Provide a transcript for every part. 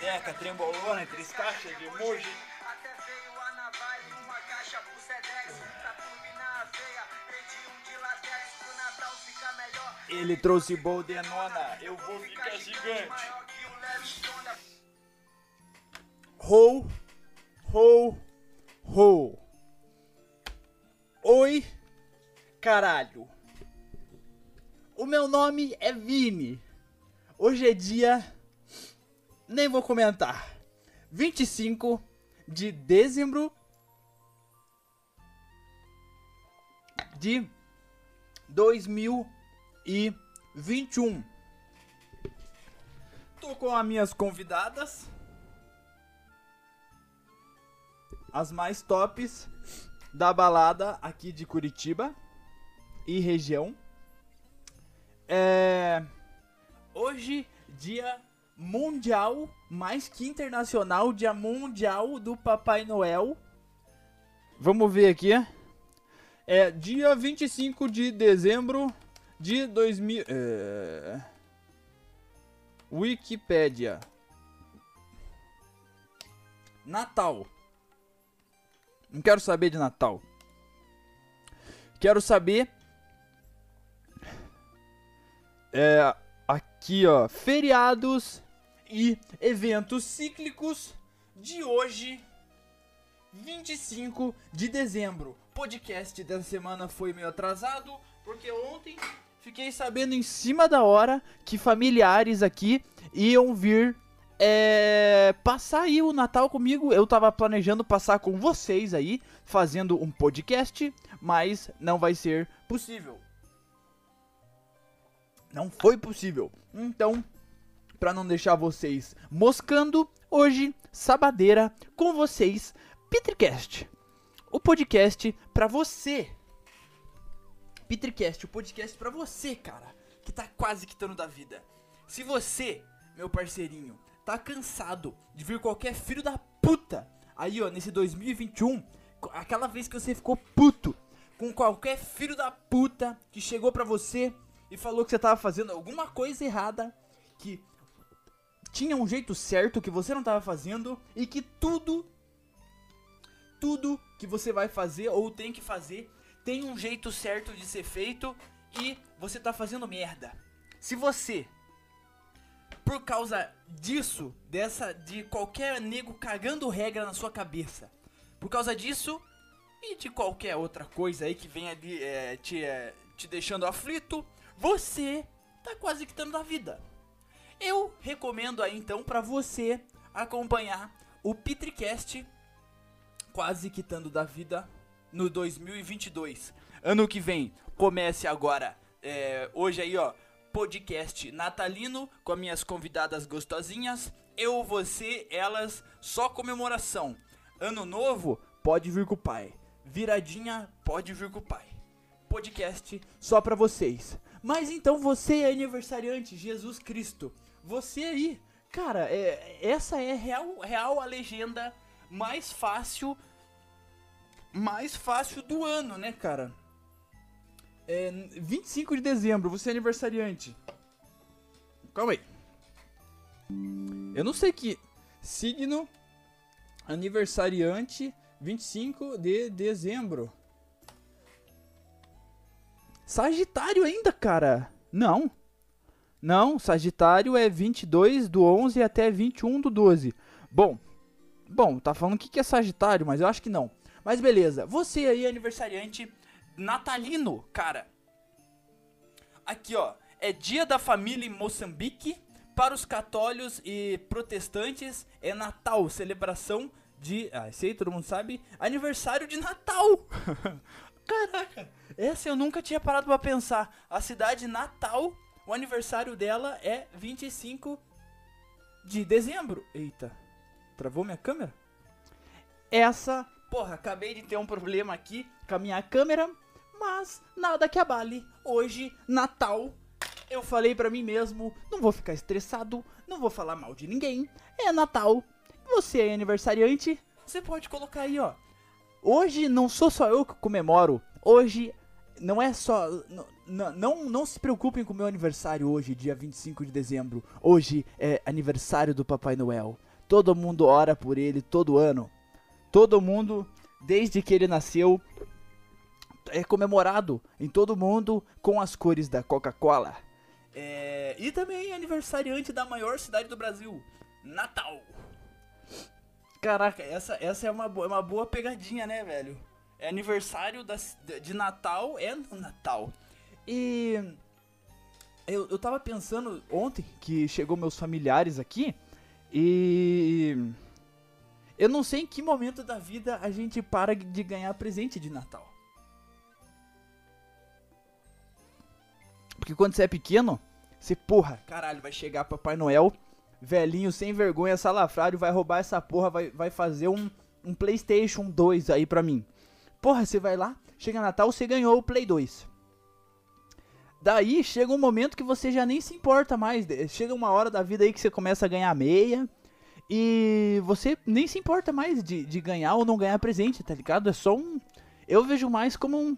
Lucideca, Trembolona, Três Caixas de emoji. Até veio a navalha, uma caixa pro Sedex. Pra turbinar a veia, prendi um de latex. Pro Natal fica melhor. Ele trouxe boldenona, eu vou ficar gigante. Ho, ho, ho. Oi, caralho. O meu nome é Vini. Hoje é dia. Nem vou comentar. 25 de dezembro de 2021. Tô com as minhas convidadas. As mais tops da balada aqui de Curitiba e região. É. Hoje, dia mundial, mais que internacional, dia mundial do Papai Noel. Vamos ver aqui. É dia 25 de dezembro de 2000. É... Wikipédia. Natal. Não quero saber de Natal. Quero saber. É, aqui, ó. Feriados e eventos cíclicos de hoje, 25 de dezembro. Podcast dessa semana foi meio atrasado, porque ontem fiquei sabendo em cima da hora que familiares aqui iam vir é, passar aí o Natal comigo. Eu tava planejando passar com vocês aí, fazendo um podcast, mas não vai ser possível. Não foi possível. Então, pra não deixar vocês moscando, hoje, sabadeira, com vocês, Petricast. O podcast pra você. Petricast, o podcast pra você, cara, que tá quase quitando da vida. Se você, meu parceirinho, tá cansado de vir qualquer filho da puta aí, ó, nesse 2021, co- aquela vez que você ficou puto com qualquer filho da puta que chegou pra você e falou que você tava fazendo alguma coisa errada, que tinha um jeito certo que você não tava fazendo e que tudo tudo que você vai fazer ou tem que fazer tem um jeito certo de ser feito e você tá fazendo merda. Se você por causa disso, dessa de qualquer nego cagando regra na sua cabeça. Por causa disso e de qualquer outra coisa aí que venha ali é, te, é, te deixando aflito, você tá quase quitando da vida. Eu recomendo aí então pra você acompanhar o Pitricast quase quitando da vida no 2022. Ano que vem, comece agora. é, hoje aí, ó, podcast natalino com as minhas convidadas gostosinhas. Eu, você, elas, só comemoração. Ano novo, pode vir com o pai. Viradinha, pode vir com o pai. Podcast só pra vocês. Mas então você é aniversariante, Jesus Cristo. Você aí, cara, é, essa é real, real a legenda mais fácil mais fácil do ano, né, cara? É 25 de dezembro, você é aniversariante. Calma aí. Eu não sei que signo aniversariante 25 de dezembro. Sagitário ainda, cara? Não. Não, Sagitário é 22 do 11 até 21 do 12. Bom, bom, tá falando o que que é Sagitário, mas eu acho que não. Mas beleza, você aí, aniversariante natalino, cara. Aqui, ó, é dia da família em Moçambique. Para os católicos e protestantes, é Natal, celebração de. Ah, aí todo mundo sabe. Aniversário de Natal! Caraca, essa eu nunca tinha parado pra pensar. A cidade Natal, o aniversário dela é 25 de dezembro. Eita, travou minha câmera? Essa, porra, acabei de ter um problema aqui com a minha câmera, mas nada que abale. Hoje, Natal, eu falei pra mim mesmo, não vou ficar estressado, não vou falar mal de ninguém. É Natal. Você é aniversariante, você pode colocar aí, ó. Hoje não sou só eu que comemoro. Hoje não é só. Não, não, não se preocupem com o meu aniversário hoje, dia 25 de dezembro. Hoje é aniversário do Papai Noel. Todo mundo ora por ele todo ano. Todo mundo, desde que ele nasceu, é comemorado em todo mundo com as cores da Coca-Cola. É, e também aniversariante da maior cidade do Brasil, Natal. Caraca, essa, essa é uma, é uma boa pegadinha, né, velho? É aniversário da, de Natal, é Natal. E eu, eu tava pensando ontem que chegou meus familiares aqui e eu não sei em que momento da vida a gente para de ganhar presente de Natal. Porque quando você é pequeno, você, porra, caralho, vai chegar Papai Noel, velhinho sem vergonha, salafrário, vai roubar essa porra, vai, vai fazer um, um PlayStation 2 aí pra mim. Porra, você vai lá, chega Natal, você ganhou o Play 2. Daí chega um momento que você já nem se importa mais. Chega uma hora da vida aí que você começa a ganhar meia. E você nem se importa mais de, de ganhar ou não ganhar presente, tá ligado? É só um. Eu vejo mais como um.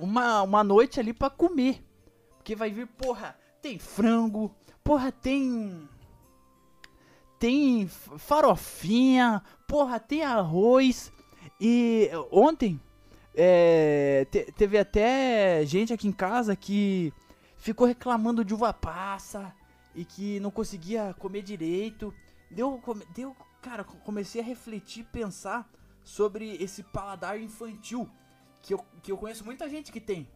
Uma, uma noite ali pra comer. Porque vai vir, porra, tem frango, porra, tem. Tem farofinha, porra, tem arroz. E ontem é, te- teve até gente aqui em casa que ficou reclamando de uva passa e que não conseguia comer direito. Deu, deu, cara, co- comecei a refletir, pensar sobre esse paladar infantil que eu, que eu conheço muita gente que tem.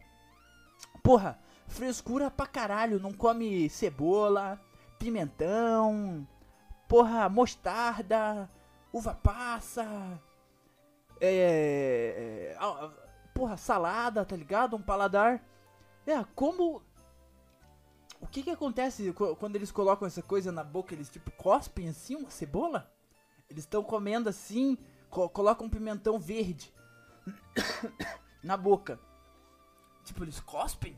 Porra, frescura pra caralho, não come cebola, pimentão, porra, mostarda, uva passa, é, é, ah, porra, salada, tá ligado? Um paladar. É, como. O que que acontece qu- quando eles colocam essa coisa na boca? Eles tipo cospem assim uma cebola? Eles estão comendo assim, co- colocam um pimentão verde na boca. Tipo, eles cospem?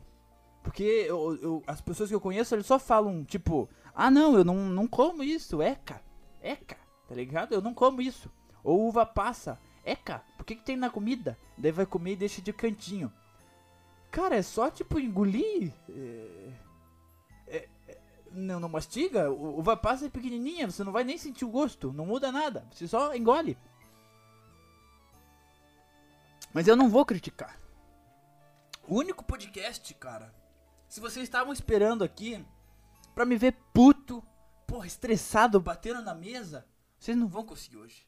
Porque eu, eu- as pessoas que eu conheço, eles só falam, tipo, ah não, eu não, não como isso, eca, eca, tá ligado? Eu não como isso. Ou uva passa, eca, por que, que tem na comida? Daí vai comer e deixa de cantinho. Cara, é só tipo engolir. é, é, é, não, não mastiga? O, uva passa é pequenininha, você não vai nem sentir o gosto, não muda nada, você só engole. Mas eu não vou criticar. O único podcast, cara. Se vocês estavam esperando aqui pra me ver puto, porra, estressado, batendo na mesa, vocês não vão conseguir hoje.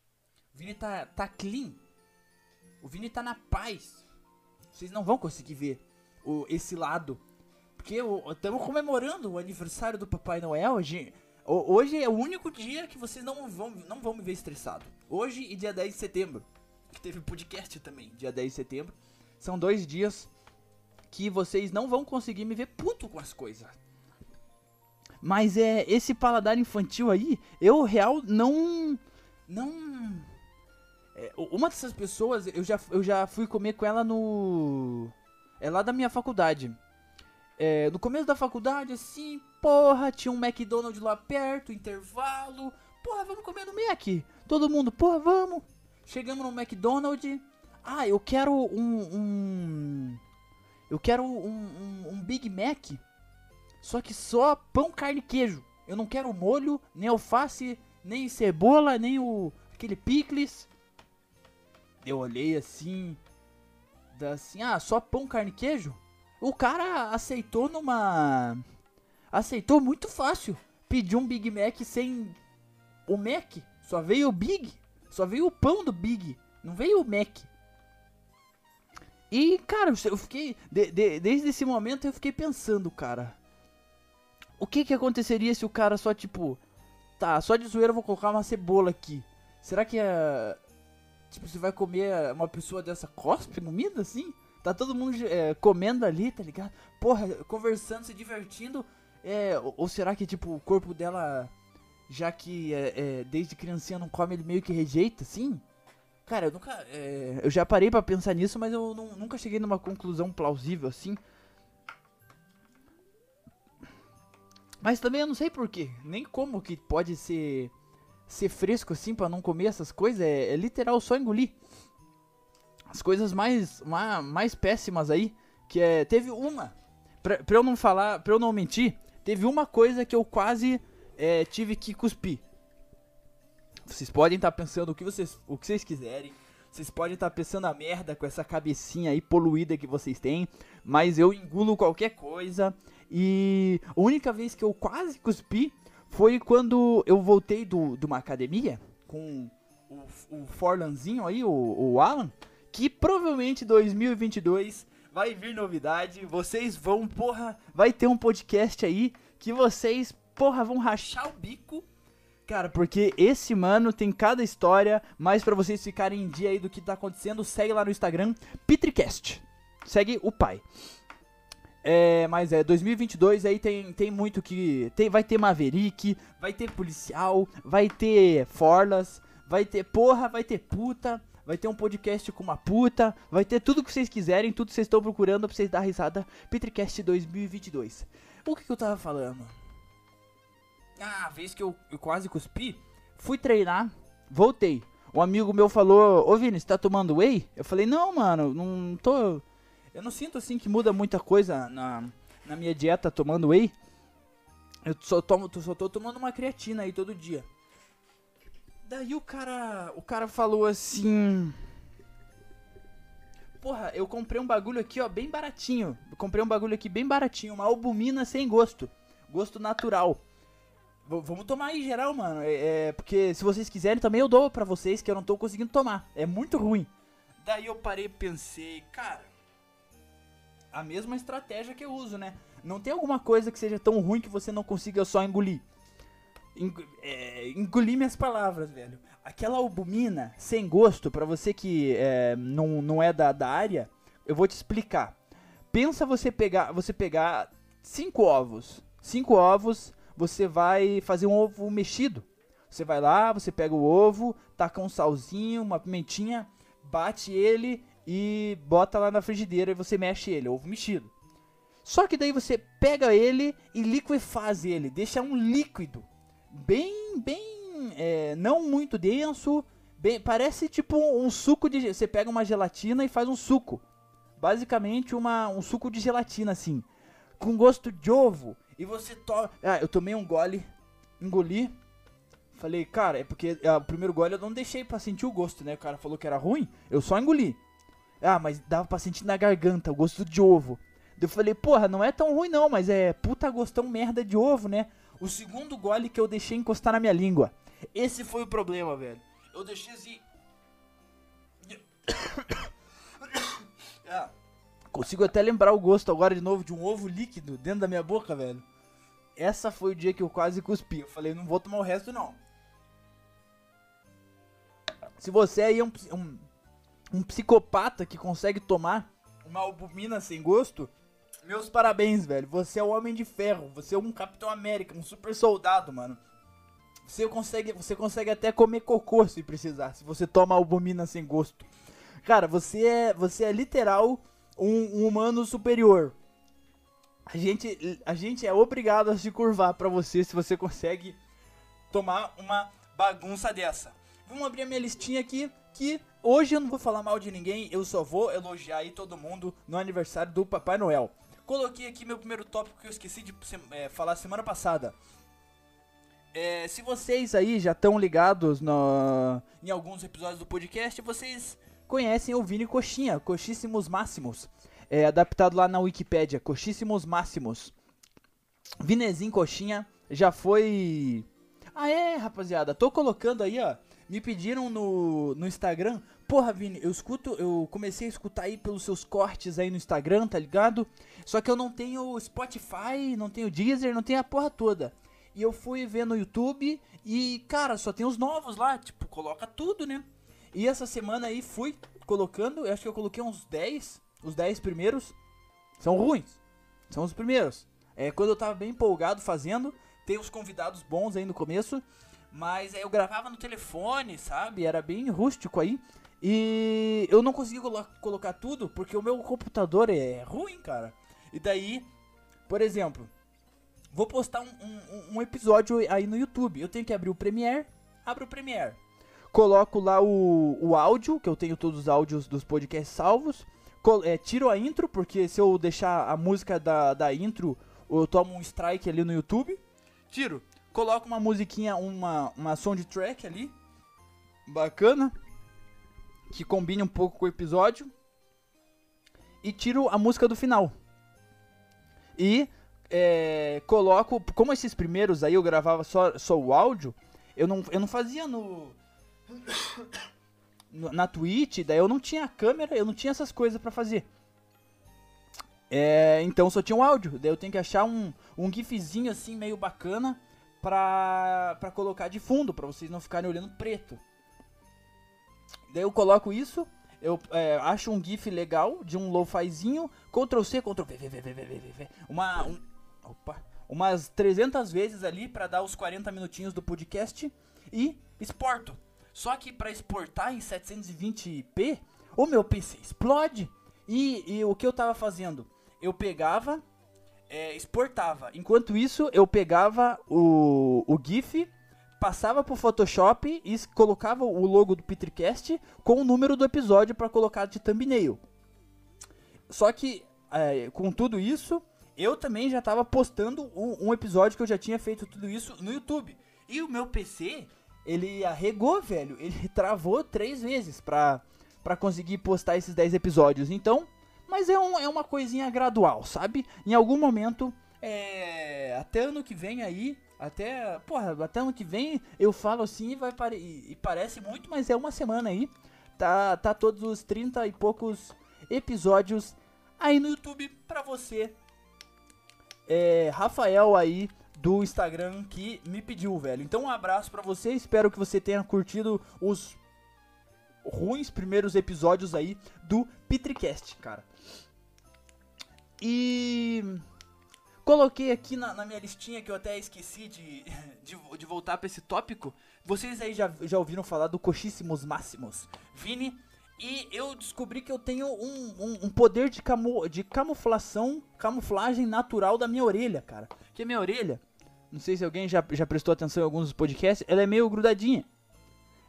O Vini tá, tá clean. O Vini tá na paz. Vocês não vão conseguir ver o, esse lado. Porque estamos comemorando o aniversário do Papai Noel. Hoje, ho- hoje é o único dia que vocês não vão, não vão me ver estressado. Hoje e dia 10 de setembro. Que teve podcast também, dia 10 de setembro. São dois dias que vocês não vão conseguir me ver puto com as coisas. Mas é esse paladar infantil aí, eu real não não é, uma dessas pessoas, eu já eu já fui comer com ela no é lá da minha faculdade. É, no começo da faculdade, assim, porra, tinha um McDonald's lá perto, intervalo. Porra, vamos comer no Mac. Todo mundo, porra, vamos. Chegamos no McDonald's. Ah, eu quero um. um eu quero um, um, um Big Mac. Só que só pão, carne e queijo. Eu não quero molho, nem alface, nem cebola, nem o. aquele picles. Eu olhei assim. Assim, ah, só pão, carne e queijo? O cara aceitou numa. Aceitou muito fácil. Pediu um Big Mac sem o Mac. Só veio o Big. Só veio o pão do Big. Não veio o Mac. E, cara, eu fiquei. de- de- desde esse momento eu fiquei pensando, cara. O que que aconteceria se o cara só, tipo. Tá, só de zoeira eu vou colocar uma cebola aqui. Será que é. Tipo, você vai comer uma pessoa dessa cospe comida assim? Tá todo mundo é, comendo ali, tá ligado? Porra, conversando, se divertindo. É, ou, será que, tipo, o corpo dela, já que é, é, desde criancinha não come, ele meio que rejeita, assim? Cara, eu nunca. é, eu já parei pra pensar nisso, mas eu não- nunca cheguei numa conclusão plausível assim. Mas também eu não sei porquê. Nem como que pode ser. Ser fresco assim pra não comer essas coisas. É, é literal só engolir. As coisas mais, ma- mais péssimas aí que é. Teve uma. Pra, pra eu não falar, pra eu não mentir, teve uma coisa que eu quase é, tive que cuspir. Vocês podem estar pensando o que vocês, o que vocês quiserem. Vocês podem estar pensando a merda com essa cabecinha aí poluída que vocês têm. Mas eu engulo qualquer coisa. E a única vez que eu quase cuspi foi quando eu voltei do, de uma academia com o, o Forlanzinho aí, o, o Alan. Que provavelmente 2022 vai vir novidade. Vocês vão, porra, vai ter um podcast aí que vocês, porra, vão rachar o bico. Cara, porque esse mano tem cada história, mas para vocês ficarem em dia aí do que tá acontecendo, segue lá no Instagram, Pitricast. Segue o pai. É, mas é, 2022 aí tem, tem muito que. Tem, vai ter Maverick, vai ter policial, vai ter Forlas, vai ter porra, vai ter puta, vai ter um podcast com uma puta, vai ter tudo que vocês quiserem, tudo que vocês estão procurando pra vocês dar risada. Petricast 2022. O que, que eu tava falando? Ah, a vez que eu, eu quase cuspi, fui treinar, voltei. Um amigo meu falou: Ô Vini, você tá tomando whey? Eu falei: Não, mano, não tô. Eu não sinto assim que muda muita coisa na, na minha dieta tomando whey. Eu só, tomo, só tô tomando uma creatina aí todo dia. Daí o cara. O cara falou assim. Porra, eu comprei um bagulho aqui, ó, bem baratinho. Eu comprei um bagulho aqui bem baratinho, uma albumina sem gosto. Gosto natural. V vamos tomar aí geral, mano. É, é, porque se vocês quiserem também eu dou pra vocês que eu não tô conseguindo tomar. É muito ruim. Daí eu parei e pensei, cara, a mesma estratégia que eu uso, né? Não tem alguma coisa que seja tão ruim que você não consiga só engolir. Eng é, engolir minhas palavras, velho. Aquela albumina sem gosto, para você que é, não, não é da, da área, eu vou te explicar. Pensa você pegar, você pegar cinco ovos. Cinco ovos, você vai fazer um ovo mexido. Você vai lá, você pega o ovo, taca um salzinho, uma pimentinha, bate ele e bota lá na frigideira e você mexe ele, ovo mexido. Só que daí você pega ele e liquefaz ele, deixa um líquido bem, bem, é, não muito denso, bem, parece tipo um suco de, você pega uma gelatina e faz um suco, basicamente uma, um suco de gelatina assim, com gosto de ovo e você toma, ah, eu tomei um gole, engoli, falei, cara, é porque ah, o primeiro gole eu não deixei para sentir o gosto, né? O cara falou que era ruim, eu só engoli. Ah, mas dava pra sentir na garganta o gosto de ovo. Eu falei, porra, não é tão ruim não, mas é puta gostão merda de ovo, né? O segundo gole que eu deixei encostar na minha língua. Esse foi o problema, velho. Eu deixei assim. ah, consigo até lembrar o gosto agora de novo de um ovo líquido dentro da minha boca, velho. Essa foi o dia que eu quase cuspi. Eu falei, não vou tomar o resto não. Se você aí é um, um, um psicopata que consegue tomar uma albumina sem gosto, meus parabéns, velho. Você é o homem de ferro. Você é um Capitão América, um super soldado, mano. Você consegue, você consegue até comer cocô se precisar, se você toma albumina sem gosto. Cara, você é, você é literal um, um humano superior. A gente, a gente é obrigado a se curvar para você se você consegue tomar uma bagunça dessa. Vamos abrir a minha listinha aqui que hoje eu não vou falar mal de ninguém, eu só vou elogiar aí todo mundo no aniversário do Papai Noel. Coloquei aqui meu primeiro tópico que eu esqueci de é, falar semana passada. É, se vocês aí já estão ligados no, em alguns episódios do podcast, vocês conhecem o Vini Coxinha, Coxíssimos Máximos. É adaptado lá na Wikipédia, Coxíssimos Máximos. Vinezinho Coxinha já foi. Ah, é, rapaziada, tô colocando aí, ó. Me pediram no, no Instagram Porra, Vini, eu escuto, eu comecei a escutar aí pelos seus cortes aí no Instagram, tá ligado? Só que eu não tenho Spotify, não tenho Deezer, não tenho a porra toda. E eu fui ver no YouTube e, cara, só tem os novos lá, tipo, coloca tudo, né? E essa semana aí fui colocando, eu acho que eu coloquei uns 10, os 10 primeiros. São ruins, são os primeiros. É, quando eu tava bem empolgado fazendo, tem os convidados bons aí no começo. Mas eu gravava no telefone, sabe? Era bem rústico aí. E eu não consegui colo colocar tudo porque o meu computador é ruim, cara. E daí, por exemplo, vou postar um, um, um, episódio aí no YouTube. Eu tenho que abrir o Premiere, abro o Premiere. Coloco lá o, o áudio, que eu tenho todos os áudios dos podcasts salvos. é, tiro a intro, porque se eu deixar a música da, da intro, eu tomo um strike ali no YouTube. Tiro, coloco uma musiquinha, uma, uma soundtrack ali, bacana, que combine um pouco com o episódio. E tiro a música do final. E é, coloco, como esses primeiros aí eu gravava só, só o áudio, eu não, eu não fazia no, na Twitch, daí eu não tinha câmera, eu não tinha essas coisas pra fazer. É, então só tinha o áudio, daí eu tenho que achar um, um gifzinho assim meio bacana pra, pra colocar de fundo, pra vocês não ficarem olhando preto. Daí eu coloco isso, eu é, acho um GIF legal de um lofazinho, Ctrl C, Ctrl V, V, V, V, V, V, V, uma, um, opa, umas 300 vezes ali para dar os 40 minutinhos do podcast e exporto. Só que para exportar em 720p, o meu PC explode. E, e o que eu tava fazendo? Eu pegava é, exportava. Enquanto isso, eu pegava o, o GIF, passava pro Photoshop e colocava o logo do Petricast com o número do episódio pra colocar de thumbnail. Só que, é, com tudo isso, eu também já tava postando um, um episódio que eu já tinha feito tudo isso no YouTube. E o meu PC, ele arregou, velho. Ele travou três vezes pra, pra conseguir postar esses 10 episódios. Então, mas é, um, é uma coisinha gradual, sabe? Em algum momento, é, até ano que vem aí, até, porra, até ano que vem eu falo assim e, vai pare, e, parece muito, mas é uma semana aí. Tá, tá todos os 30 e poucos episódios aí no YouTube pra você. É, Rafael aí do Instagram que me pediu, velho. Então um abraço pra você, espero que você tenha curtido os ruins primeiros episódios aí do Petricast, cara. E coloquei aqui na, na minha listinha que eu até esqueci de, de, de voltar pra esse tópico. Vocês aí já, já ouviram falar do Coxíssimos Máximos, Vini? E eu descobri que eu tenho um, um, um poder de, camu, de camuflação, camuflagem natural da minha orelha, cara. Que a minha orelha, não sei se alguém já, já prestou atenção em alguns podcasts, ela é meio grudadinha.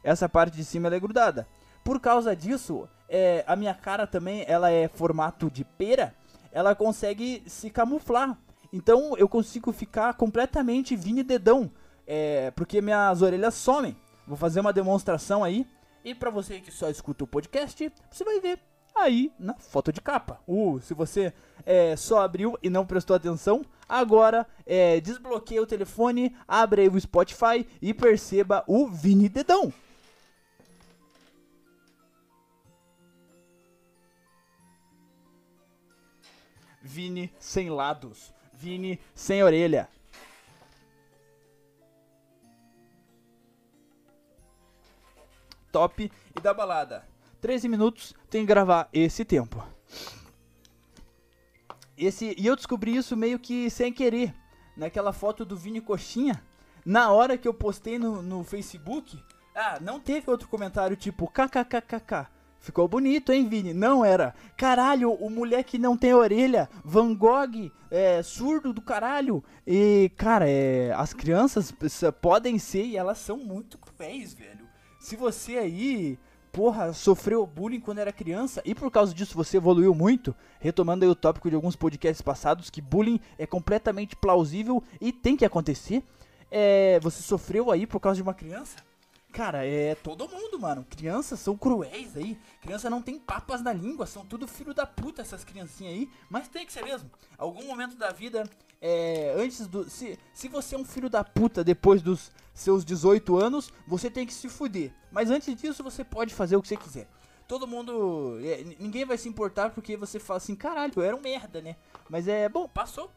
Essa parte de cima ela é grudada. Por causa disso, é, a minha cara também, ela é formato de pera, ela consegue se camuflar. Então eu consigo ficar completamente Vini Dedão, é, porque minhas orelhas somem. Vou fazer uma demonstração aí. E pra você que só escuta o podcast, você vai ver aí na foto de capa. Uh, se você é, só abriu e não prestou atenção, agora é, desbloqueia o telefone, abre aí o Spotify e perceba o Vini Dedão. Vini sem lados. Vini sem orelha. Top e da balada. 13 minutos tem que gravar esse tempo. Esse, e eu descobri isso meio que sem querer. Naquela foto do Vini Coxinha. Na hora que eu postei no, no Facebook. Ah, não teve outro comentário tipo kkkk. Ficou bonito, hein, Vini? Não era. Caralho, o moleque não tem orelha. Van Gogh, é surdo do caralho. E, cara, é, as crianças podem ser e elas são muito cruéis, velho. Se você aí, porra, sofreu bullying quando era criança e por causa disso você evoluiu muito, retomando aí o tópico de alguns podcasts passados, que bullying é completamente plausível e tem que acontecer. É, você sofreu aí por causa de uma criança? Cara, é todo mundo, mano. Crianças são cruéis aí. Criança não tem papas na língua, são tudo filho da puta essas criancinhas aí. Mas tem que ser mesmo. Algum momento da vida, é, antes do. Se, se você é um filho da puta depois dos seus 18 anos, você tem que se fuder. Mas antes disso, você pode fazer o que você quiser. Todo mundo. é, ninguém vai se importar porque você fala assim, caralho, eu era um merda, né? Mas é, bom, passou.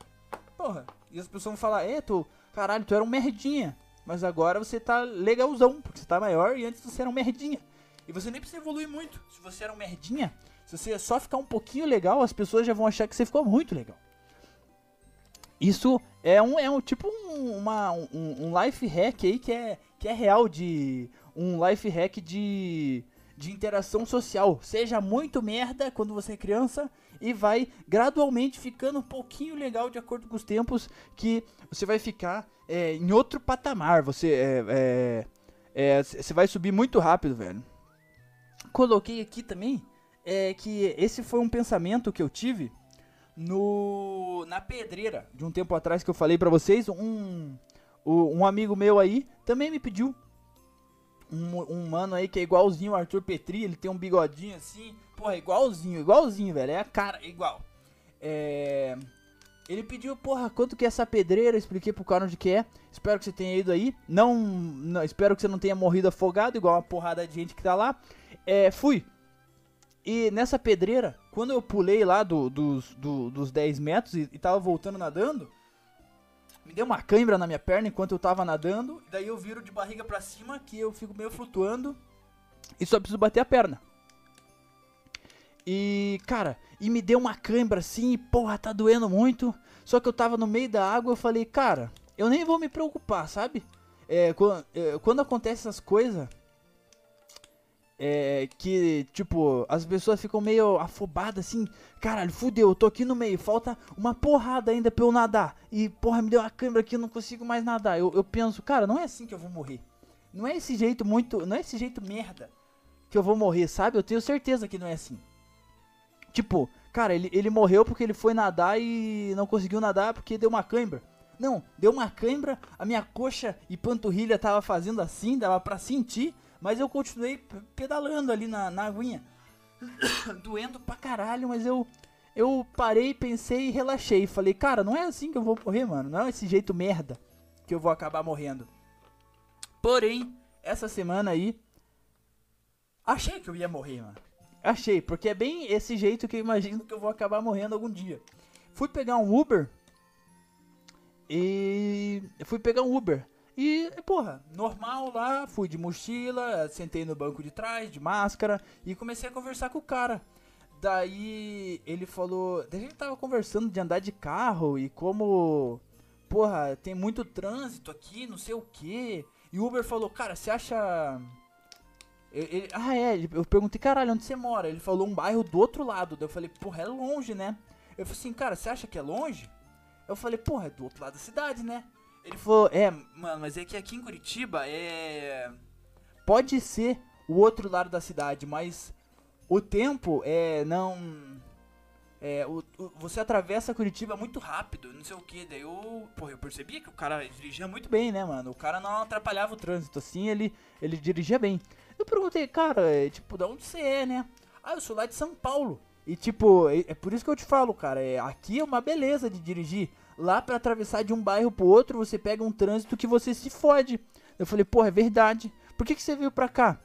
Porra. E as pessoas vão falar, é, tu, caralho, tu era um merdinha. Mas agora você tá legalzão, porque você tá maior e antes você era um merdinha. E você nem precisa evoluir muito. Se você era um merdinha, se você só ficar um pouquinho legal, as pessoas já vão achar que você ficou muito legal. Isso é um, é um tipo um, uma, um, um life hack aí que é, que é real de. Um life hack de, de interação social. Seja muito merda quando você é criança e vai gradualmente ficando um pouquinho legal de acordo com os tempos que você vai ficar é, em outro patamar. Você é, é, é, você vai subir muito rápido, velho. Coloquei aqui também é que esse foi um pensamento que eu tive no na pedreira de um tempo atrás que eu falei pra vocês. Um, um amigo meu aí também me pediu. Um, um mano aí que é igualzinho o Arthur Petri, ele tem um bigodinho assim. Porra, igualzinho, igualzinho, velho. É a cara, igual. É. Ele pediu, porra, quanto que é essa pedreira? Eu expliquei pro cara onde que é. Espero que você tenha ido aí. Não, não- espero que você não tenha morrido afogado, igual uma porrada de gente que tá lá. É, fui. E nessa pedreira, quando eu pulei lá do- dos, do- dos 10 metros e, e tava voltando nadando, me deu uma cãibra na minha perna enquanto eu tava nadando. Daí eu viro de barriga pra cima, que eu fico meio flutuando. E só preciso bater a perna. E, cara, e me deu uma cãibra assim, e porra, tá doendo muito. Só que eu tava no meio da água, eu falei, cara, eu nem vou me preocupar, sabe? É, quando, quando acontece essas coisas, é, que, tipo, as pessoas ficam meio afobadas assim, caralho, fudeu, eu tô aqui no meio, falta uma porrada ainda pra eu nadar. E, porra, me deu uma câimbra aqui, eu não consigo mais nadar. Eu, eu penso, cara, não é assim que eu vou morrer. Não é esse jeito muito, não é esse jeito merda que eu vou morrer, sabe? Eu tenho certeza que não é assim. Tipo, cara, ele, ele morreu porque ele foi nadar e não conseguiu nadar porque deu uma cãibra. Não, deu uma cãibra, a minha coxa e panturrilha tava fazendo assim, dava pra sentir, mas eu continuei pedalando ali na, na aguinha. Doendo pra caralho, mas eu eu parei, pensei e relaxei. Falei, cara, não é assim que eu vou morrer, mano. Não é esse jeito merda que eu vou acabar morrendo. Porém, essa semana aí, achei que eu ia morrer, mano. Achei, porque é bem esse jeito que eu imagino que eu vou acabar morrendo algum dia. Fui pegar um Uber e fui pegar um Uber. E, porra, normal lá, fui de mochila, sentei no banco de trás, de máscara, e comecei a conversar com o cara. Daí ele falou. Daí a gente tava conversando de andar de carro e como. Porra, tem muito trânsito aqui, não sei o que. E o Uber falou, cara, você acha. Eu- ele- ah, é, ele- eu perguntei, caralho, onde você mora? Ele falou um bairro do outro lado. Daí eu falei, porra, é longe, né? Eu falei assim, cara, você acha que é longe? Eu falei, porra, é do outro lado da cidade, né? Ele falou, é, mano, mas é que aqui em Curitiba é. Pode ser o outro lado da cidade, mas o tempo é. não. É, o, o- você atravessa Curitiba muito rápido, não sei o que. Daí eu. Porra, eu percebia que o cara dirigia muito bem, né, mano? O cara não atrapalhava o trânsito assim, ele, ele dirigia bem. Eu perguntei, cara, é, tipo, da onde você é, né? Ah, eu sou lá de São Paulo. E tipo, é, é por isso que eu te falo, cara, é, aqui é uma beleza de dirigir. Lá pra atravessar de um bairro pro outro, você pega um trânsito que você se fode. Eu falei, porra, é verdade. Por que, que você veio pra cá?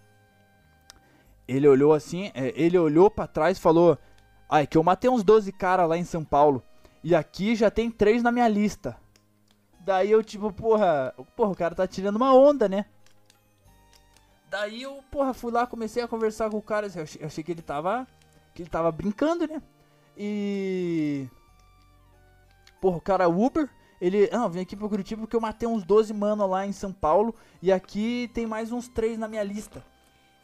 Ele olhou assim, é, ele olhou pra trás e falou: Ai, que eu matei uns 12 caras lá em São Paulo. E aqui já tem três na minha lista. Daí eu, tipo, porra, porra, o cara tá tirando uma onda, né? Daí eu, porra, fui lá, comecei a conversar com o cara. Eu achei, eu achei que ele tava. Que ele tava brincando, né? E. Porra, o cara Uber. Ele. Não, vim aqui pro Curitiba porque eu matei uns 12 mano lá em São Paulo. E aqui tem mais uns três na minha lista.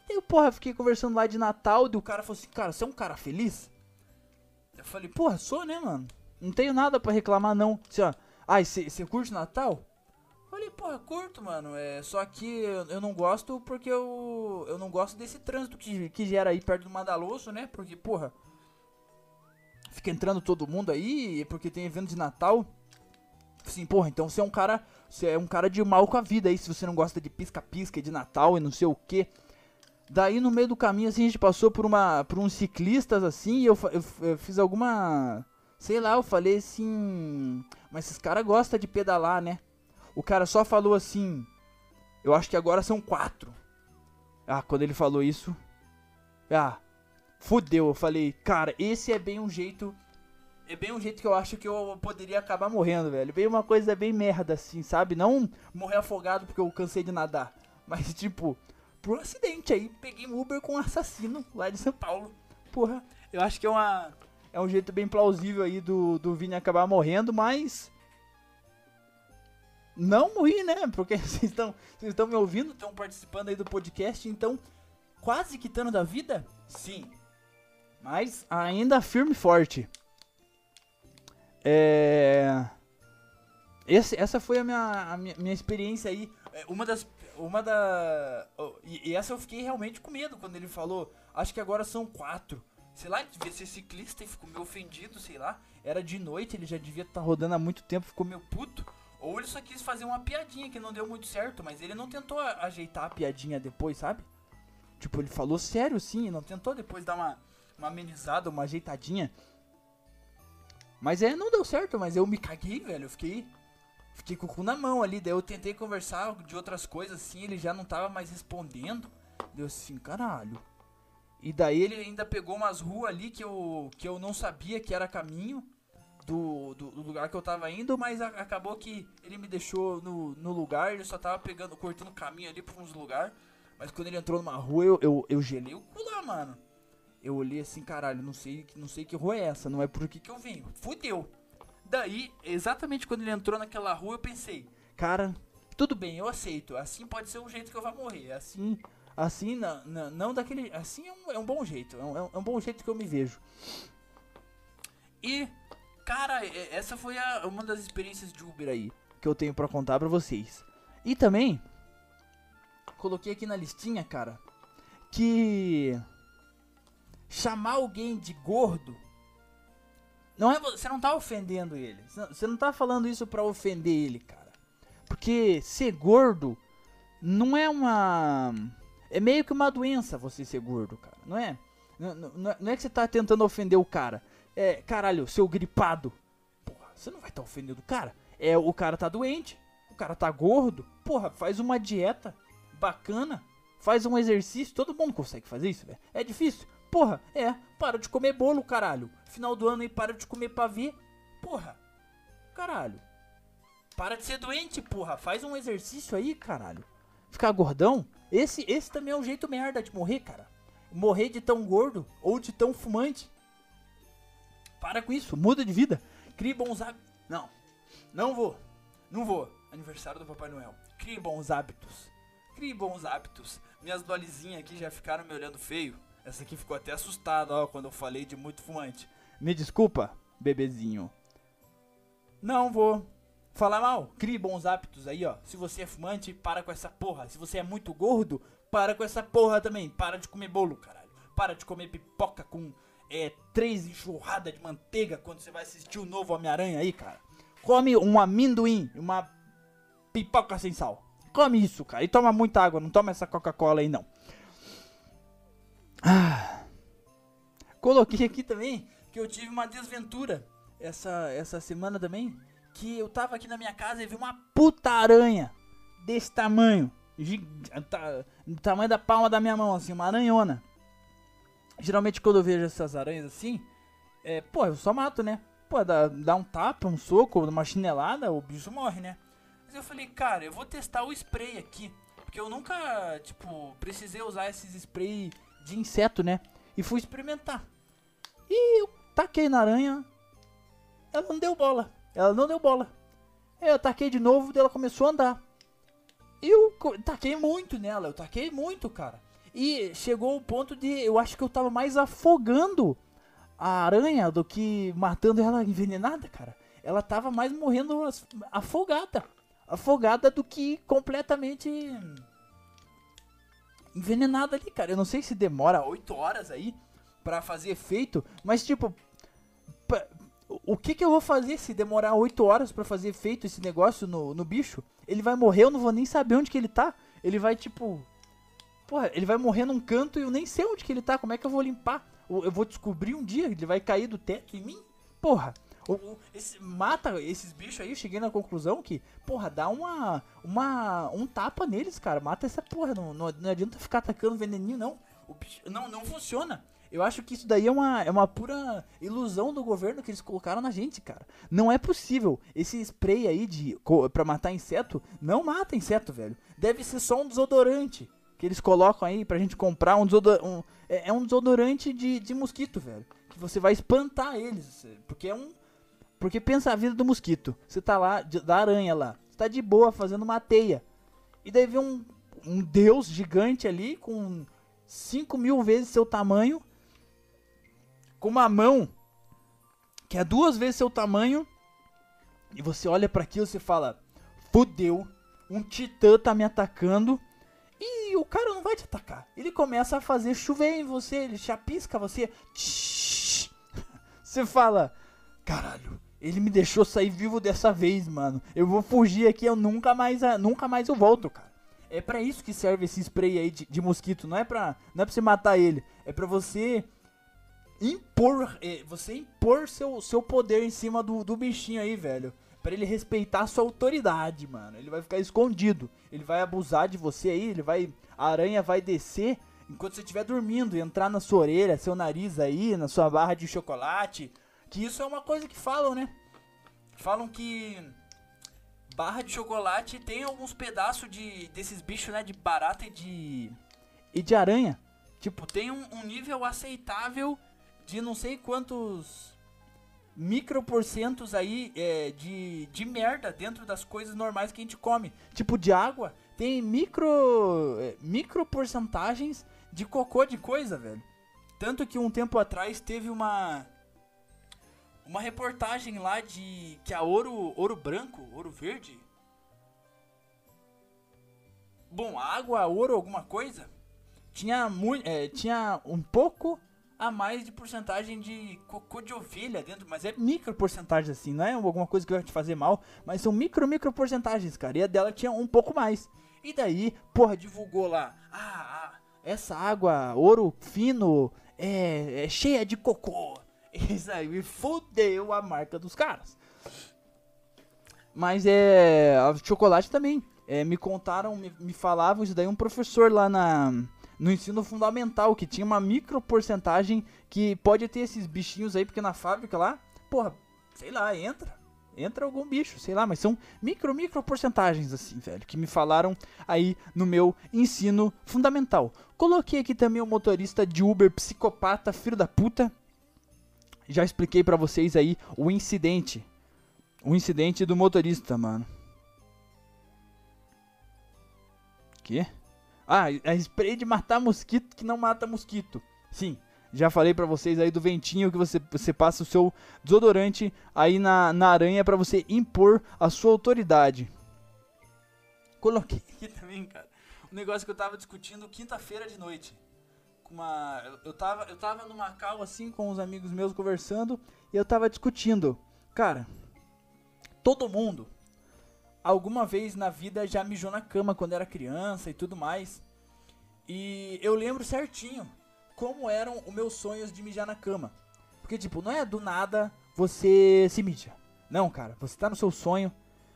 E eu, porra, fiquei conversando lá de Natal. E o cara falou assim: Cara, você é um cara feliz? Eu falei: Porra, sou, né, mano? Não tenho nada pra reclamar, não. Assim, ó. Ai, você curte Natal? Falei, porra, curto, mano. É, só que eu, não gosto porque eu, eu não gosto desse trânsito que, que gera aí perto do Madaloso, né? Porque, porra, fica entrando todo mundo aí, porque tem evento de Natal. Assim, porra, então você é um cara. Você é um cara de mal com a vida aí, se você não gosta de pisca-pisca de Natal e não sei o que. Daí no meio do caminho, assim, a gente passou por uma. por uns ciclistas assim, e eu, eu, eu fiz alguma. Sei lá, eu falei assim. Mas esses caras gostam de pedalar, né? O cara só falou assim. Eu acho que agora são quatro. Ah, quando ele falou isso. Ah, fudeu. Eu falei, cara, esse é bem um jeito. É bem um jeito que eu acho que eu poderia acabar morrendo, velho. Bem uma coisa bem merda, assim, sabe? Não morrer afogado porque eu cansei de nadar. Mas, tipo, por um acidente aí, peguei um Uber com um assassino lá de São Paulo. Porra, eu acho que é uma. É um jeito bem plausível aí do, do Vini acabar morrendo, mas. Não morri, né? Porque vocês estão vocês estão me ouvindo, estão participando aí do podcast, então quase quitando da vida? Sim. Mas ainda firme e forte. É. Esse, essa foi a minha, a minha, minha experiência aí. É, Uma das. Uma da. oh, E, e essa eu fiquei realmente com medo quando ele falou. Acho que agora são quatro. sei lá, ele devia ser ciclista e ficou meio ofendido, sei lá. Era de noite, ele já devia estar rodando há muito tempo, ficou meio puto. Ou ele só quis fazer uma piadinha que não deu muito certo, mas ele não tentou ajeitar a piadinha depois, sabe? Tipo, ele falou sério sim, não tentou depois dar uma, uma amenizada, uma ajeitadinha. Mas é, não deu certo, mas eu me caguei, velho. Eu fiquei. Fiquei com o cu na mão ali. Daí eu tentei conversar de outras coisas assim, ele já não tava mais respondendo. Deu assim, caralho. E daí ele ainda pegou umas ruas ali que eu, que eu não sabia que era caminho do, do, do lugar que eu tava indo, mas a- acabou que ele me deixou no, no lugar, ele só tava pegando, cortando caminho ali pra uns lugares. Mas quando ele entrou numa rua, eu, eu, eu gelei o cu lá, mano. Eu olhei assim, caralho, não sei, não sei que rua é essa, não é por aqui que eu venho. Fudeu. Daí, exatamente quando ele entrou naquela rua, eu pensei, cara, tudo bem, eu aceito. Assim pode ser o jeito que eu vou morrer. Assim, assim não, daquele, assim é um, é um bom jeito, é um, é um- é um bom jeito que eu me vejo. E, cara, essa foi a- uma das experiências de Uber aí que eu tenho pra contar pra vocês. E também coloquei aqui na listinha, cara, que chamar alguém de gordo não é vo- você não tá ofendendo ele. Você não- tá falando isso pra ofender ele, cara. Porque ser gordo não é uma é meio que uma doença você ser gordo, cara. Não é? Não, não- não é- não é que você tá tentando ofender o cara. É, caralho, seu gripado. Porra, você não vai estar ofendendo o cara. É, o cara tá doente. O cara tá gordo. Porra, faz uma dieta bacana. Faz um exercício. Todo mundo consegue fazer isso, velho. É difícil? Porra, é. Para de comer bolo, caralho. Final do ano aí, para de comer pavê. Porra. Caralho. Para de ser doente, porra. Faz um exercício aí, caralho. Ficar gordão. Esse, esse também é um jeito merda de morrer, cara. Morrer de tão gordo ou de tão fumante. Para com isso, muda de vida. Crie bons hábitos. Não, não vou. Não vou. Aniversário do Papai Noel. Crie bons hábitos. Crie bons hábitos. Minhas dolizinhas aqui já ficaram me olhando feio. Essa aqui ficou até assustada, ó, quando eu falei de muito fumante. Me desculpa, bebezinho. Não vou falar mal. Crie bons hábitos aí, ó. Se você é fumante, para com essa porra. Se você é muito gordo, para com essa porra também. Para de comer bolo, caralho. Para de comer pipoca com é, três enxurradas de manteiga quando você vai assistir o novo Homem-Aranha aí, cara. Come um amendoim, uma pipoca sem sal. Come isso, cara. E toma muita água. Não toma essa Coca-Cola aí, não. Ah. Coloquei aqui também que eu tive uma desventura essa, essa semana também. Que eu tava aqui na minha casa e vi uma puta aranha desse tamanho. Do tamanho da palma da minha mão, assim, uma aranhona. Geralmente quando eu vejo essas aranhas assim, é, pô, eu só mato, né? Pô, dá, dá um tapa, um soco, uma chinelada, o bicho morre, né? Mas eu falei, cara, eu vou testar o spray aqui. Porque eu nunca, tipo, precisei usar esses spray de inseto, né? E fui experimentar. E eu taquei na aranha. Ela não deu bola. Ela não deu bola. Eu taquei de novo, daí ela começou a andar. E eu taquei muito nela, eu taquei muito, cara. E chegou o ponto de eu acho que eu tava mais afogando a aranha do que matando ela envenenada, cara. Ela tava mais morrendo afogada. Afogada do que completamente envenenada ali, cara. Eu não sei se demora 8 horas aí pra fazer efeito, mas tipo, o que que eu vou fazer se demorar 8 horas pra fazer efeito esse negócio no, no bicho? Ele vai morrer, eu não vou nem saber onde que ele tá. Ele vai tipo, porra, ele vai morrer num canto e eu nem sei onde que ele tá. Como é que eu vou limpar? Eu vou descobrir um dia, ele vai cair do teto em mim? Porra. esse- mata esses bichos aí, eu cheguei na conclusão que, porra, dá uma, uma um tapa neles, cara. Mata essa porra, não, não, não adianta ficar atacando veneninho, não. Bicho, não, não funciona. Eu acho que isso daí é uma, é uma pura ilusão do governo que eles colocaram na gente, cara. Não é possível. Esse spray aí de pra matar inseto não mata inseto, velho. Deve ser só um desodorante que eles colocam aí pra gente comprar um desodorante. Um, é, é um desodorante de, de mosquito, velho. Que você vai espantar eles. Porque é um. Porque pensa a vida do mosquito. Você tá lá, de- da aranha lá. Você tá de boa fazendo uma teia. E daí vem um, um deus gigante ali com 5 mil vezes seu tamanho. Com uma mão que é duas vezes seu tamanho. E você olha pra aquilo e você fala: Fudeu, um titã tá me atacando. E o cara não vai te atacar. Ele começa a fazer chover em você, ele chapisca você. Você fala, caralho, ele me deixou sair vivo dessa vez, mano. Eu vou fugir aqui, eu nunca mais, nunca mais eu volto, cara. É para isso que serve esse spray aí de, de, mosquito, não é pra, não é pra você matar ele, é pra você impor, é, você impor seu, seu poder em cima do, do bichinho aí, velho. Pra ele respeitar a sua autoridade, mano. Ele vai ficar escondido. Ele vai abusar de você aí, ele vai. A aranha vai descer enquanto você estiver dormindo, entrar na sua orelha, seu nariz aí, na sua barra de chocolate. Que isso é uma coisa que falam, né? Falam que barra de chocolate tem alguns pedaços de desses bichos, né? De barata e de. e de aranha. Tipo, tem um, um nível aceitável de não sei quantos microporcentos aí é, de, de merda dentro das coisas normais que a gente come. Tipo de água, tem micro, é, micro porcentagens de cocô de coisa, velho. Tanto que um tempo atrás teve uma uma reportagem lá de que a ouro ouro branco, ouro verde. Bom, água, ouro, alguma coisa, tinha muito, é, tinha um pouco a mais de porcentagem de cocô de ovelha dentro, mas é micro porcentagem assim, não é alguma coisa que vai te fazer mal, mas são micro, micro porcentagens, cara. E a dela tinha um pouco mais. E daí, porra, divulgou lá, ah, ah essa água, ouro fino, é, é cheia de cocô. Isso aí me fudeu a marca dos caras. Mas é. A chocolate também. É, me contaram, me, me falavam isso daí um professor lá na no ensino fundamental, que tinha uma micro porcentagem que pode ter esses bichinhos aí, porque na fábrica lá, porra, sei lá, entra. Entra algum bicho, sei lá, mas são micro, micro porcentagens assim, velho, que me falaram aí no meu ensino fundamental. Coloquei aqui também o motorista de Uber psicopata, filho da puta. Já expliquei para vocês aí o incidente. O incidente do motorista, mano. Que? Ah, é spray de matar mosquito que não mata mosquito. Sim, já falei para vocês aí do ventinho que você, você passa o seu desodorante aí na, na aranha para você impor a sua autoridade. Coloquei aqui também, cara, um negócio que eu tava discutindo quinta-feira de noite. Com uma, eu, tava, eu tava no Macau assim com uns amigos meus conversando e eu tava discutindo. Cara, todo mundo alguma vez na vida já mijou na cama quando era criança e tudo mais. E eu lembro certinho como eram os meus sonhos de mijar na cama. Porque, tipo, não é do nada você se mija. Não, cara, você tá no seu sonho.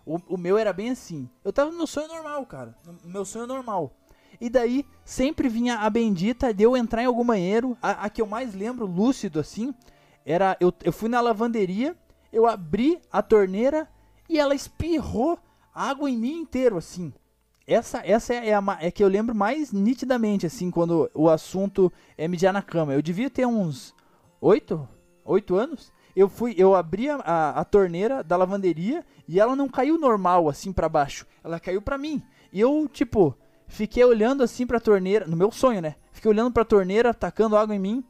O, o meu era bem assim. Eu tava no meu sonho normal, cara. No meu sonho normal. E daí sempre vinha a bendita de eu entrar em algum banheiro. A, a que eu mais lembro, lúcido assim, era eu, eu fui na lavanderia, eu abri a torneira e ela espirrou água em mim inteiro, assim. Essa, essa é, a, é que eu lembro mais nitidamente, assim, quando o assunto é mijar na cama. Eu devia ter uns oito, oito anos. Eu fui, eu abri a, a, a torneira da lavanderia e ela não caiu normal, assim, para baixo. Ela caiu para mim. E eu, tipo, fiquei olhando assim pra torneira, no meu sonho, né? Fiquei olhando pra torneira, tacando água em mim.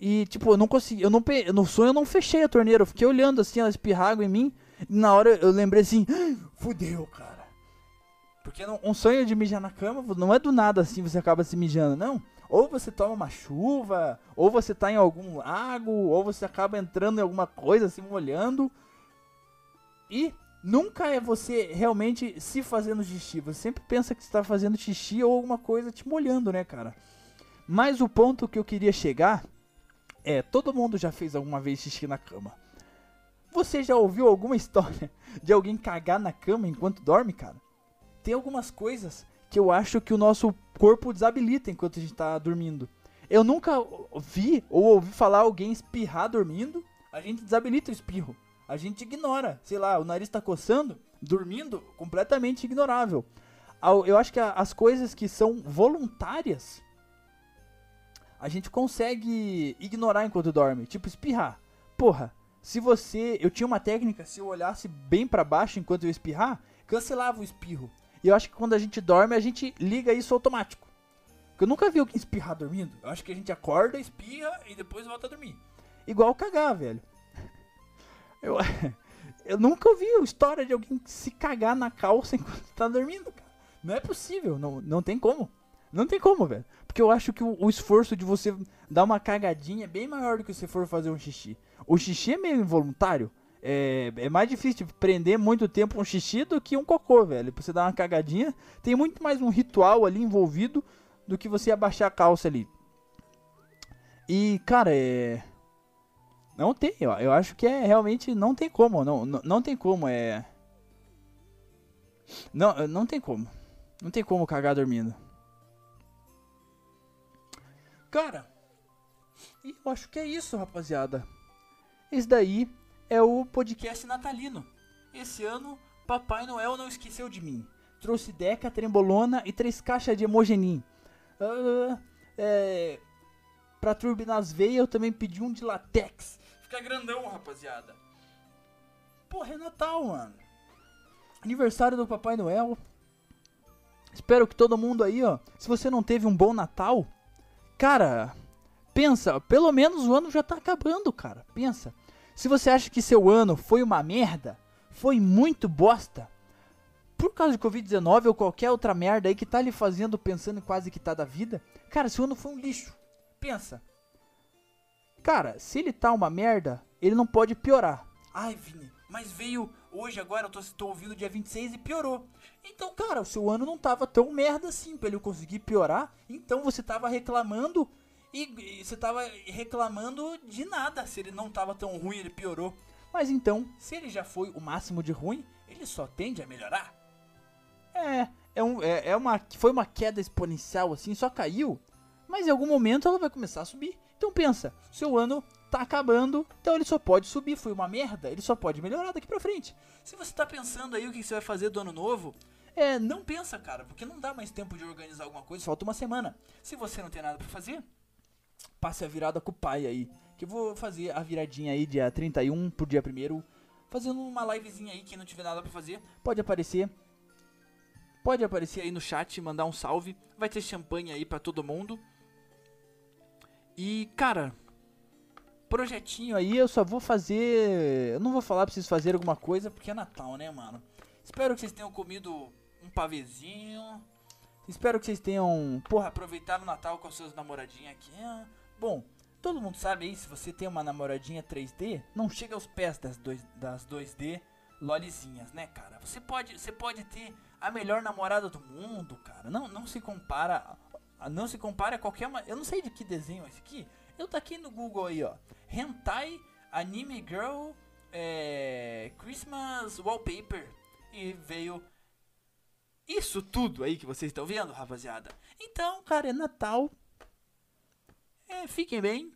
E, tipo, eu não consegui, eu não, no sonho eu não fechei a torneira, eu fiquei olhando assim, ela espirrar água em mim. Na hora eu lembrei assim, fudeu, cara. Porque um sonho de mijar na cama não é do nada assim você acaba se mijando, não. Ou você toma uma chuva, ou você tá em algum lago, ou você acaba entrando em alguma coisa, se molhando. E nunca é você realmente se fazendo xixi. Você sempre pensa que está fazendo xixi ou alguma coisa te molhando, né, cara? Mas o ponto que eu queria chegar é: todo mundo já fez alguma vez xixi na cama. Você já ouviu alguma história de alguém cagar na cama enquanto dorme, cara? Tem algumas coisas que eu acho que o nosso corpo desabilita enquanto a gente tá dormindo. Eu nunca vi ou ouvi falar alguém espirrar dormindo, a gente desabilita o espirro. A gente ignora, sei lá, o nariz tá coçando, dormindo, completamente ignorável. Eu acho que as coisas que são voluntárias, a gente consegue ignorar enquanto dorme, tipo espirrar. Porra, se você. Eu tinha uma técnica, se eu olhasse bem para baixo enquanto eu espirrar, cancelava o espirro. E eu acho que quando a gente dorme, a gente liga isso automático. Porque eu nunca vi alguém espirrar dormindo. Eu acho que a gente acorda, espirra e depois volta a dormir. Igual cagar, velho. Eu, eu nunca ouvi história de alguém se cagar na calça enquanto tá dormindo, cara. Não é possível, não, não tem como. Não tem como, velho. Porque eu acho que o, o esforço de você dar uma cagadinha é bem maior do que se for fazer um xixi. O xixi é meio involuntário. É, é mais difícil de prender muito tempo um xixi do que um cocô, velho. Pra você dar uma cagadinha, tem muito mais um ritual ali envolvido do que você abaixar a calça ali. E, cara, é. Não tem, eu, eu acho que é realmente. Não tem como, não, não, não tem como, é. Não, não tem como. Não tem como cagar dormindo. Cara, eu acho que é isso, rapaziada. Esse daí é o podcast natalino. Esse ano, Papai Noel não esqueceu de mim. Trouxe deca, trembolona e três caixas de hemogenin. Uh, é, pra turbinar as veias, eu também pedi um de latex. Fica grandão, rapaziada. Porra, é Natal, mano. Aniversário do Papai Noel. Espero que todo mundo aí, ó. Se você não teve um bom Natal, cara, pensa, pelo menos o ano já tá acabando, cara. Pensa. Se você acha que seu ano foi uma merda, foi muito bosta, por causa de Covid-19 ou qualquer outra merda aí que tá lhe fazendo pensando em quase que tá da vida, cara, seu ano foi um lixo. Pensa. Cara, se ele tá uma merda, ele não pode piorar. Ai, Vini, mas veio hoje, agora eu tô, tô ouvindo dia 26 e piorou. Então, cara, o seu ano não tava tão merda assim pra ele conseguir piorar. Então você tava reclamando e, e você tava reclamando de nada. Se ele não tava tão ruim, ele piorou. Mas então, se ele já foi o máximo de ruim, ele só tende a melhorar. É, é, um, é, é uma, foi uma queda exponencial assim, só caiu. Mas em algum momento ela vai começar a subir. Então pensa, seu ano tá acabando, então ele só pode subir, foi uma merda, ele só pode melhorar daqui pra frente. Se você tá pensando aí o que você vai fazer do ano novo, é, não pensa, cara, porque não dá mais tempo de organizar alguma coisa, falta uma semana. Se você não tem nada para fazer, passe a virada com o pai aí, que eu vou fazer a viradinha aí dia 31 pro dia 1 fazendo uma livezinha aí, quem não tiver nada para fazer, pode aparecer. Pode aparecer aí no chat, mandar um salve. Vai ter champanhe aí para todo mundo. E, cara, projetinho aí, eu só vou fazer. Eu não vou falar pra vocês fazerem alguma coisa porque é Natal, né, mano? Espero que vocês tenham comido um pavezinho. Espero que vocês tenham, porra, aproveitado o Natal com seus namoradinhos aqui. Bom, todo mundo sabe aí, se você tem uma namoradinha 3D, não chega aos pés das, dois, das 2D lolizinhas, né, cara? Você pode, você pode ter a melhor namorada do mundo, cara. Não, não se compara, não se compara a qualquer, eu não sei de que desenho é esse aqui. Eu tá aqui no Google aí, ó. Hentai Anime Girl é, Christmas Wallpaper. E veio isso tudo aí que vocês estão vendo, rapaziada. Então, cara, é Natal. É, fiquem bem.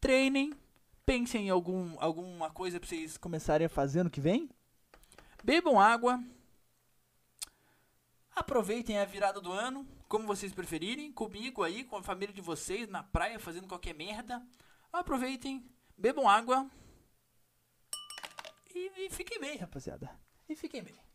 Treinem. Pensem em algum, alguma coisa pra vocês começarem a fazer no que vem. Bebam água. Aproveitem a virada do ano como vocês preferirem, comigo aí, com a família de vocês, na praia, fazendo qualquer merda. Aproveitem, bebam água e, e fiquem bem, rapaziada. E fiquem bem.